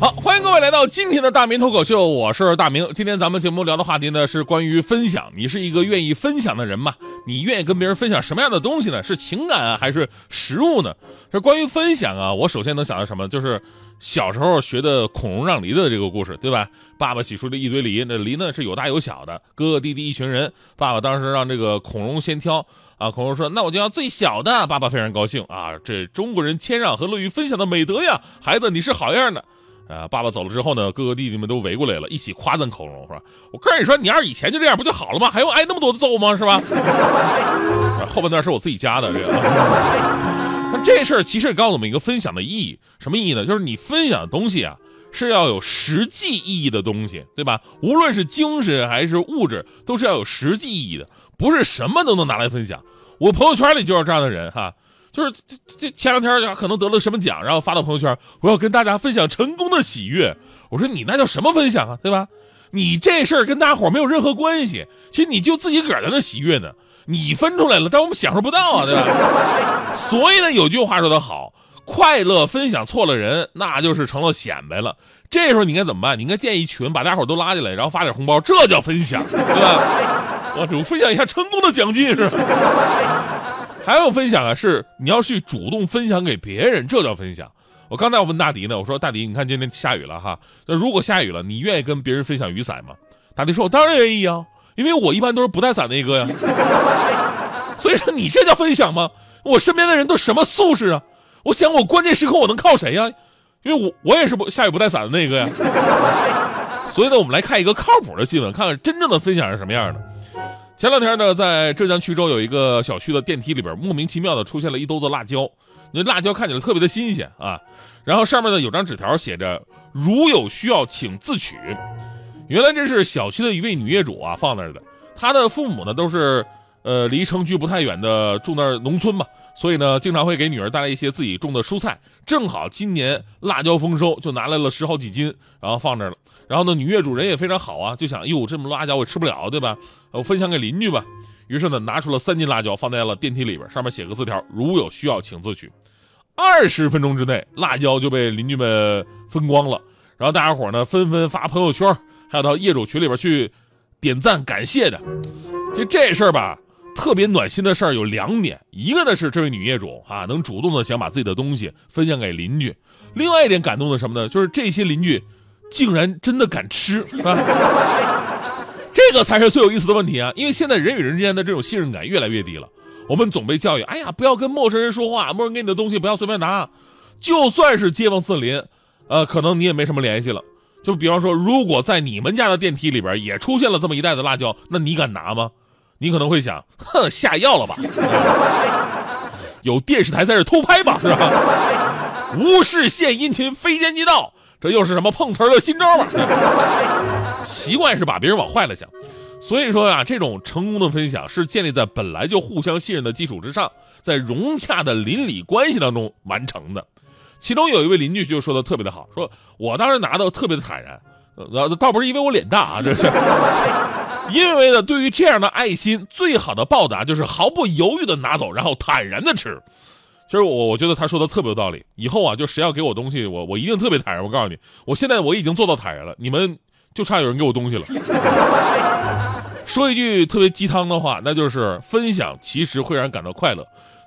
好，欢迎各位来到今天的大明脱口秀，我是大明。今天咱们节目聊的话题呢是关于分享。你是一个愿意分享的人吗？你愿意跟别人分享什么样的东西呢？是情感啊，还是食物呢？这关于分享啊，我首先能想到什么？就是小时候学的孔融让梨的这个故事，对吧？爸爸洗出了一堆梨，那梨呢是有大有小的，哥哥弟弟一群人。爸爸当时让这个孔融先挑啊，孔融说：“那我就要最小的。”爸爸非常高兴啊，这中国人谦让和乐于分享的美德呀，孩子你是好样的。啊！爸爸走了之后呢，哥哥弟弟们都围过来了，一起夸赞孔融，是吧？我跟你说，你要是以前就这样，不就好了吗？还用挨那么多的揍吗？是吧？后半段是我自己加的，这个。那这事儿其实也告诉我们一个分享的意义，什么意义呢？就是你分享的东西啊，是要有实际意义的东西，对吧？无论是精神还是物质，都是要有实际意义的，不是什么都能拿来分享。我朋友圈里就是这样的人，哈。就是这这前两天可能得了什么奖，然后发到朋友圈，我要跟大家分享成功的喜悦。我说你那叫什么分享啊，对吧？你这事儿跟大伙儿没有任何关系，其实你就自己个儿在那喜悦呢。你分出来了，但我们享受不到啊，对吧？所以呢，有句话说得好，快乐分享错了人，那就是成了显摆了。这时候你应该怎么办？你应该建一群，把大伙儿都拉进来，然后发点红包，这叫分享，对吧？我分享一下成功的奖金是吧？还有分享啊，是你要去主动分享给别人，这叫分享。我刚才我问大迪呢，我说大迪，你看今天下雨了哈，那如果下雨了，你愿意跟别人分享雨伞吗？大迪说，我当然愿意啊，因为我一般都是不带伞的一个呀。所以说你这叫分享吗？我身边的人都什么素质啊？我想我关键时刻我能靠谁呀？因为我我也是不下雨不带伞的那个呀。所以呢，我们来看一个靠谱的新闻，看看真正的分享是什么样的。前两天呢，在浙江衢州有一个小区的电梯里边，莫名其妙的出现了一兜子辣椒。那辣椒看起来特别的新鲜啊，然后上面呢有张纸条写着“如有需要，请自取”。原来这是小区的一位女业主啊放那儿的，她的父母呢都是。呃，离城区不太远的住那儿农村嘛，所以呢，经常会给女儿带来一些自己种的蔬菜。正好今年辣椒丰收，就拿来了十好几斤，然后放这儿了。然后呢，女业主人也非常好啊，就想，哟，这么辣椒我吃不了，对吧？我分享给邻居吧。于是呢，拿出了三斤辣椒放在了电梯里边，上面写个字条：如有需要，请自取。二十分钟之内，辣椒就被邻居们分光了。然后大家伙呢，纷纷发朋友圈，还有到业主群里边去点赞感谢的。就这事儿吧。特别暖心的事儿有两点，一个呢是这位女业主啊能主动的想把自己的东西分享给邻居，另外一点感动的什么呢？就是这些邻居竟然真的敢吃啊！这个才是最有意思的问题啊！因为现在人与人之间的这种信任感越来越低了，我们总被教育，哎呀，不要跟陌生人说话，陌生人给你的东西不要随便拿，就算是街坊四邻，呃，可能你也没什么联系了。就比方说，如果在你们家的电梯里边也出现了这么一袋子辣椒，那你敢拿吗？你可能会想，哼，下药了吧？有电视台在这偷拍吧？是吧？无事献殷勤，非奸即盗，这又是什么碰瓷儿的新招吧？习惯是把别人往坏了想，所以说啊，这种成功的分享是建立在本来就互相信任的基础之上，在融洽的邻里关系当中完成的。其中有一位邻居就说的特别的好，说我当时拿到特别的坦然，倒不是因为我脸大啊，这是。因为呢，对于这样的爱心，最好的报答就是毫不犹豫的拿走，然后坦然的吃。其实我我觉得他说的特别有道理。以后啊，就谁要给我东西，我我一定特别坦然。我告诉你，我现在我已经做到坦然了，你们就差有人给我东西了。说一句特别鸡汤的话，那就是分享其实会让人感到快乐。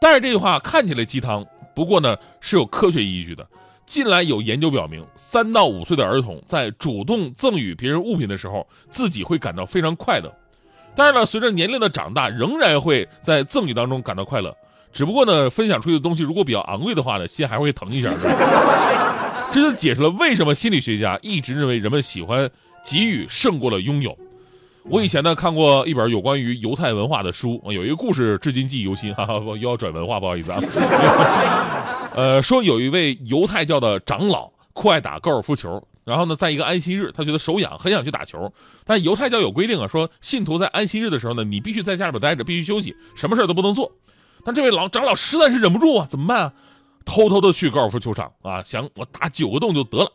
但是这句话看起来鸡汤，不过呢是有科学依据的。近来有研究表明，三到五岁的儿童在主动赠予别人物品的时候，自己会感到非常快乐。当然了，随着年龄的长大，仍然会在赠予当中感到快乐。只不过呢，分享出去的东西如果比较昂贵的话呢，心还会疼一下。这就解释了为什么心理学家一直认为人们喜欢给予胜过了拥有。我以前呢看过一本有关于犹太文化的书，有一个故事至今记忆犹新。哈哈，又要转文化，不好意思啊。呃，说有一位犹太教的长老酷爱打高尔夫球。然后呢，在一个安息日，他觉得手痒，很想去打球。但犹太教有规定啊，说信徒在安息日的时候呢，你必须在家里边待着，必须休息，什么事都不能做。但这位老长老实在是忍不住啊，怎么办啊？偷偷的去高尔夫球场啊，想我打九个洞就得了。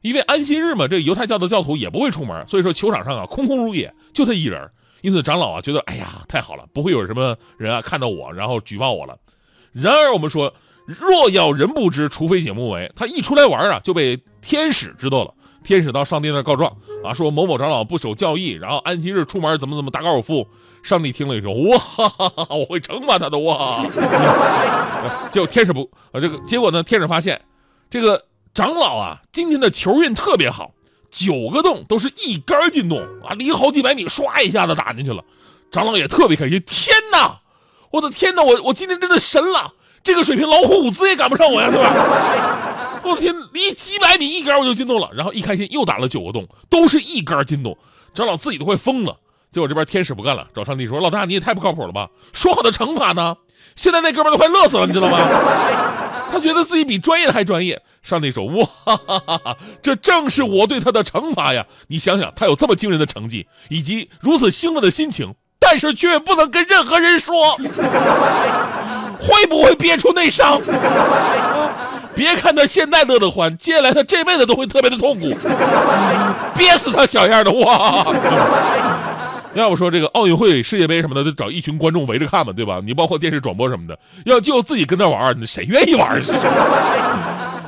因为安息日嘛，这犹太教的教徒也不会出门，所以说球场上啊空空如也，就他一人。因此长老啊觉得，哎呀，太好了，不会有什么人啊看到我然后举报我了。然而我们说。若要人不知，除非己莫为。他一出来玩啊，就被天使知道了。天使到上帝那告状啊，说某某长老不守教义，然后安息日出门怎么怎么打高尔夫。上帝听了以后，哇，哈哈哈我会惩罚他的哇。结果天使不啊，这个结果呢，天使发现这个长老啊，今天的球运特别好，九个洞都是一杆进洞啊，离好几百米，唰一下子打进去了。长老也特别开心，天哪，我的天哪，我我今天真的神了。这个水平，老虎伍兹也赶不上我呀，是吧？我的天，离几百米一杆我就进洞了，然后一开心又打了九个洞，都是一杆进洞，长老自己都快疯了。结果这边天使不干了，找上帝说：“老大你也太不靠谱了吧？说好的惩罚呢？现在那哥们都快乐死了，你知道吗？他觉得自己比专业的还专业。”上帝说：“哇，这正是我对他的惩罚呀！你想想，他有这么惊人的成绩，以及如此兴奋的心情，但是却不能跟任何人说。”憋出内伤？别看他现在乐得欢，接下来他这辈子都会特别的痛苦，憋死他小样的哇！要不说这个奥运会、世界杯什么的，得找一群观众围着看嘛，对吧？你包括电视转播什么的，要就自己跟那玩，谁愿意玩？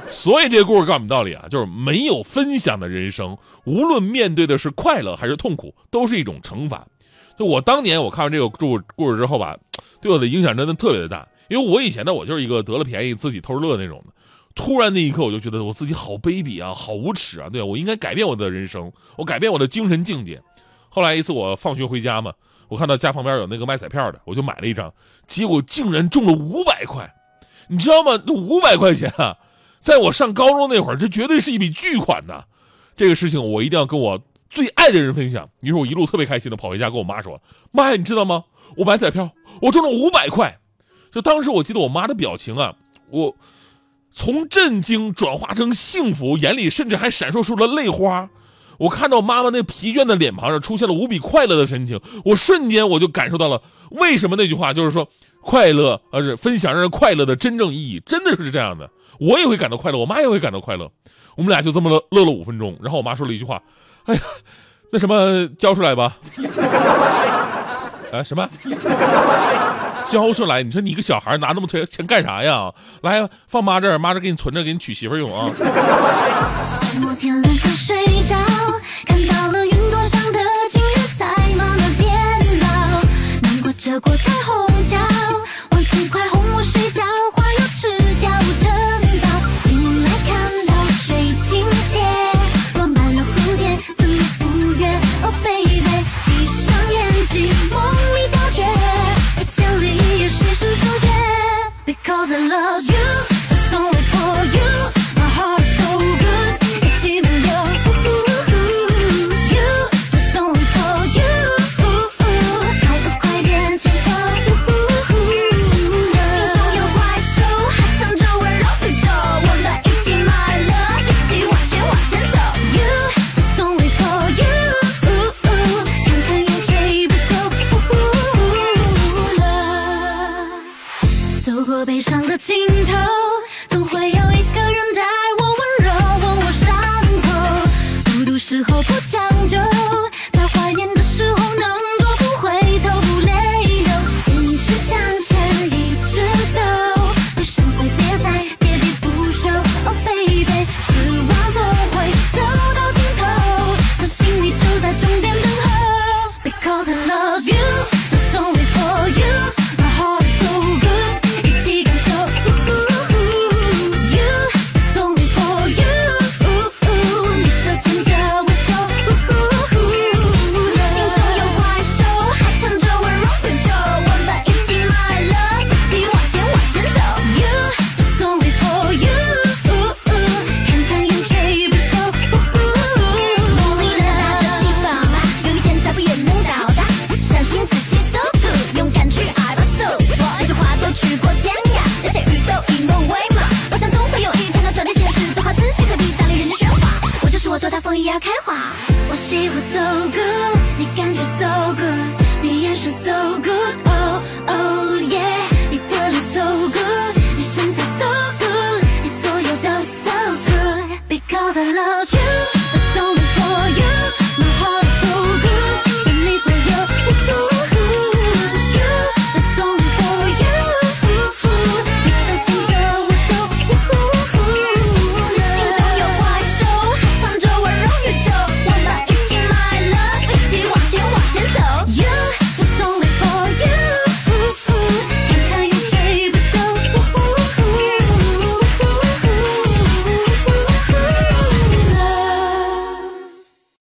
所以这个故事告诉我们道理啊，就是没有分享的人生，无论面对的是快乐还是痛苦，都是一种惩罚。就我当年我看完这个故故事之后吧，对我的影响真的特别的大。因为我以前呢，我就是一个得了便宜自己偷着乐那种的。突然那一刻，我就觉得我自己好卑鄙啊，好无耻啊！对我应该改变我的人生，我改变我的精神境界。后来一次我放学回家嘛，我看到家旁边有那个卖彩票的，我就买了一张，结果竟然中了五百块。你知道吗？五百块钱啊，在我上高中那会儿，这绝对是一笔巨款呐！这个事情我一定要跟我最爱的人分享。于是我一路特别开心的跑回家跟我妈说：“妈呀，你知道吗？我买彩票，我中了五百块。”就当时我记得我妈的表情啊，我从震惊转化成幸福，眼里甚至还闪烁出了泪花。我看到妈妈那疲倦的脸庞上出现了无比快乐的神情，我瞬间我就感受到了为什么那句话就是说快乐，而是分享让人快乐的真正意义，真的是这样的。我也会感到快乐，我妈也会感到快乐。我们俩就这么乐乐了五分钟，然后我妈说了一句话：“哎呀，那什么交出来吧。”啊什么？交出来！你说你一个小孩拿那么多钱钱干啥呀？来，放妈这儿，妈这儿给你存着，给你娶媳妇用啊。you, it's only for you.